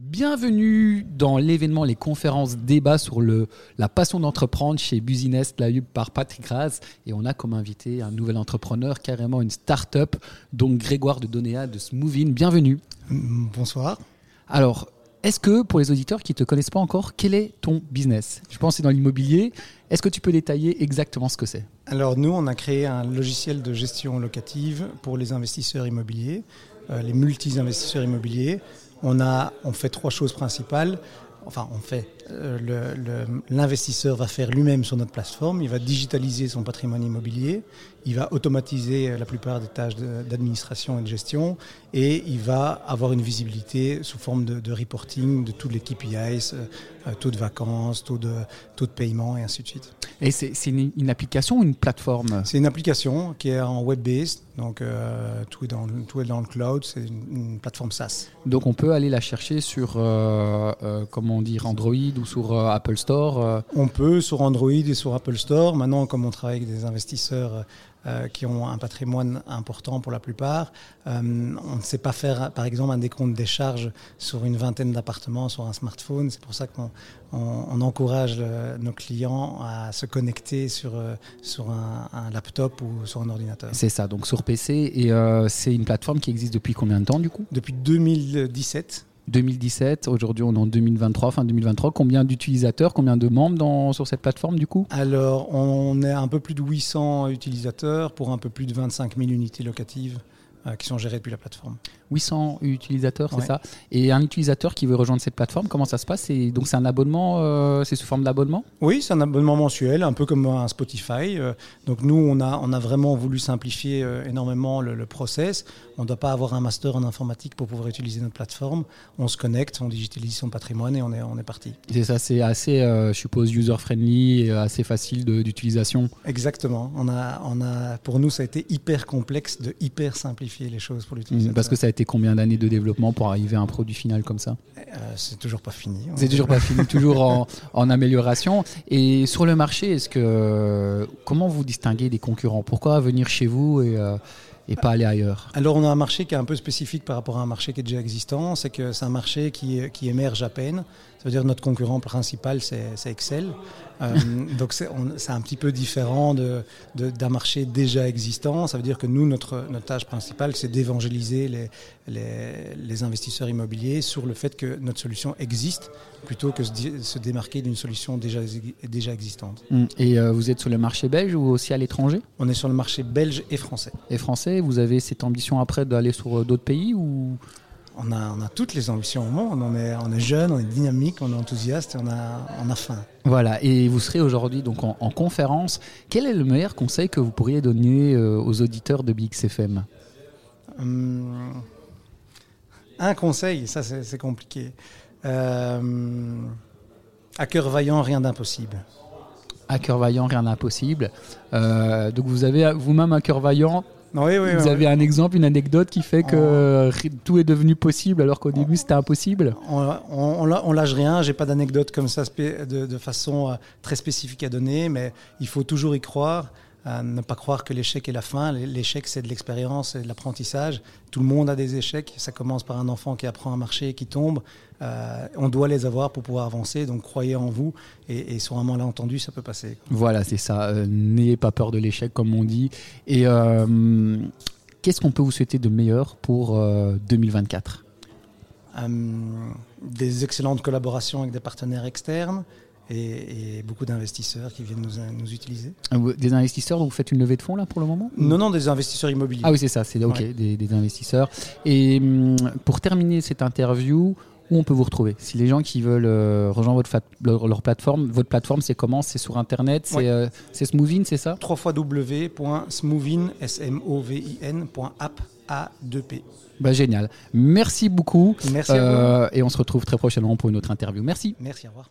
Bienvenue dans l'événement, les conférences débat sur le, la passion d'entreprendre chez Business Layub par Patrick Raz. Et on a comme invité un nouvel entrepreneur, carrément une start-up, donc Grégoire de Donéa de Smoovin. Bienvenue. Bonsoir. Alors, est-ce que pour les auditeurs qui ne te connaissent pas encore, quel est ton business? Je pense que c'est dans l'immobilier. Est-ce que tu peux détailler exactement ce que c'est? Alors nous, on a créé un logiciel de gestion locative pour les investisseurs immobiliers, les multi-investisseurs immobiliers. On, a, on fait trois choses principales. Enfin, on fait. Euh, L'investisseur va faire lui-même sur notre plateforme. Il va digitaliser son patrimoine immobilier. Il va automatiser la plupart des tâches d'administration et de gestion. Et il va avoir une visibilité sous forme de, reporting de tous les KPIs, euh, taux de vacances, taux de, taux de paiement et ainsi de suite. Et c'est une, une, application ou une plateforme? C'est une application qui est en web-based. Donc euh, tout, est dans, tout est dans le cloud. C'est une, plateforme SaaS. Donc on peut aller la chercher sur, euh, comment dire, Android ou sur euh, Apple Store euh. On peut sur Android et sur Apple Store. Maintenant, comme on travaille avec des investisseurs euh, qui ont un patrimoine important pour la plupart, on ne sait pas faire, par exemple, un décompte des charges sur une vingtaine d'appartements sur un smartphone. C'est pour ça qu'on on, encourage nos clients à se connecter sur, sur un, un, laptop ou sur un ordinateur. C'est ça, donc sur PC. Et c'est une plateforme qui existe depuis combien de temps du coup? Depuis 2017. 2017, aujourd'hui on est en 2023, fin 2023. Combien d'utilisateurs, combien de membres dans, sur cette plateforme du coup? Alors on est un peu plus de 800 utilisateurs pour un peu plus de 25 000 unités locatives qui sont gérées depuis la plateforme. 800 utilisateurs, c'est ça? Et un utilisateur qui veut rejoindre cette plateforme, comment ça se passe? Donc c'est un abonnement, euh, c'est sous forme d'abonnement? Oui, c'est un abonnement mensuel, un peu comme un Spotify. Euh, donc nous, on a, on a vraiment voulu simplifier énormément le, process. On ne doit pas avoir un master en informatique pour pouvoir utiliser notre plateforme. On se connecte, on digitalise son patrimoine et on est, on est parti. C'est ça, c'est assez, je suppose, user-friendly et assez facile d'utilisation. Exactement. On a, on a, pour nous, ça a été hyper complexe de hyper simplifier les choses pour l'utilisateur. Parce que ça a été combien d'années de développement pour arriver à un produit final comme ça? Euh, C'est toujours pas fini. C'est toujours pas fini, toujours en, en, amélioration. Et sur le marché, est-ce que comment vous distinguez des concurrents? Pourquoi venir chez vous et euh, et pas aller ailleurs Alors on a un marché qui est un peu spécifique par rapport à un marché qui est déjà existant, c'est que c'est un marché qui, qui émerge à peine. Ça veut dire que notre concurrent principal, c'est Excel. Euh, donc c'est un petit peu différent d'un de, d'un marché déjà existant. Ça veut dire que nous, notre, notre tâche principale, c'est d'évangéliser les, les, les, investisseurs immobiliers sur le fait que notre solution existe plutôt que se, se démarquer d'une solution déjà, déjà existante. Hum. Et euh, vous êtes sur le marché belge ou aussi à l'étranger? On est sur le marché belge et français. Et français, vous avez cette ambition après d'aller sur euh, d'autres pays ou? On a, on a, toutes les ambitions au monde. On est, on est jeune, on est dynamique, on est enthousiaste et on a, on a faim. Voilà, et vous serez aujourd'hui donc en, conférence. Quel est le meilleur conseil que vous pourriez donner euh, aux auditeurs de BXFM hum, Un conseil, ça c'est compliqué. Euh, à cœur vaillant, rien d'impossible. À cœur vaillant, rien d'impossible. Euh, donc vous avez vous-même un cœur vaillant, oui, oui, Vous avez un exemple, une anecdote qui fait que tout est devenu possible alors qu'au début c'était impossible. On, on, lâche rien, j'ai pas d'anecdote comme ça de, de, façon euh, très spécifique à donner, mais il faut toujours y croire ne pas croire que l'échec est la fin. L'échec, c'est de l'expérience et de l'apprentissage. Tout le monde a des échecs. Ça commence par un enfant qui apprend à marcher et qui tombe. Euh, on doit les avoir pour pouvoir avancer. Donc croyez en vous et, sur un malentendu, ça peut passer. Voilà, c'est ça. Euh, n'ayez pas peur de l'échec, comme on dit. Et euh, qu'est-ce qu'on peut vous souhaiter de meilleur pour 2024 Des excellentes collaborations avec des partenaires externes et, beaucoup d'investisseurs qui viennent nous, nous, utiliser. Ah, des investisseurs, vous faites une levée de fonds là pour le moment Non, non, des investisseurs immobiliers. Ah oui, c'est ça, c'est ok, des, investisseurs. Et hum, pour terminer cette interview, où on peut vous retrouver? Si les gens qui veulent euh, rejoindre votre leur, plateforme, votre plateforme, c'est comment? C'est sur Internet C'est euh, Smoovin, c'est ça? www.smoovin.app A2P. Bah, génial. Merci beaucoup. Merci à vous. Euh, et on se retrouve très prochainement pour une autre interview. Merci. Merci, au revoir.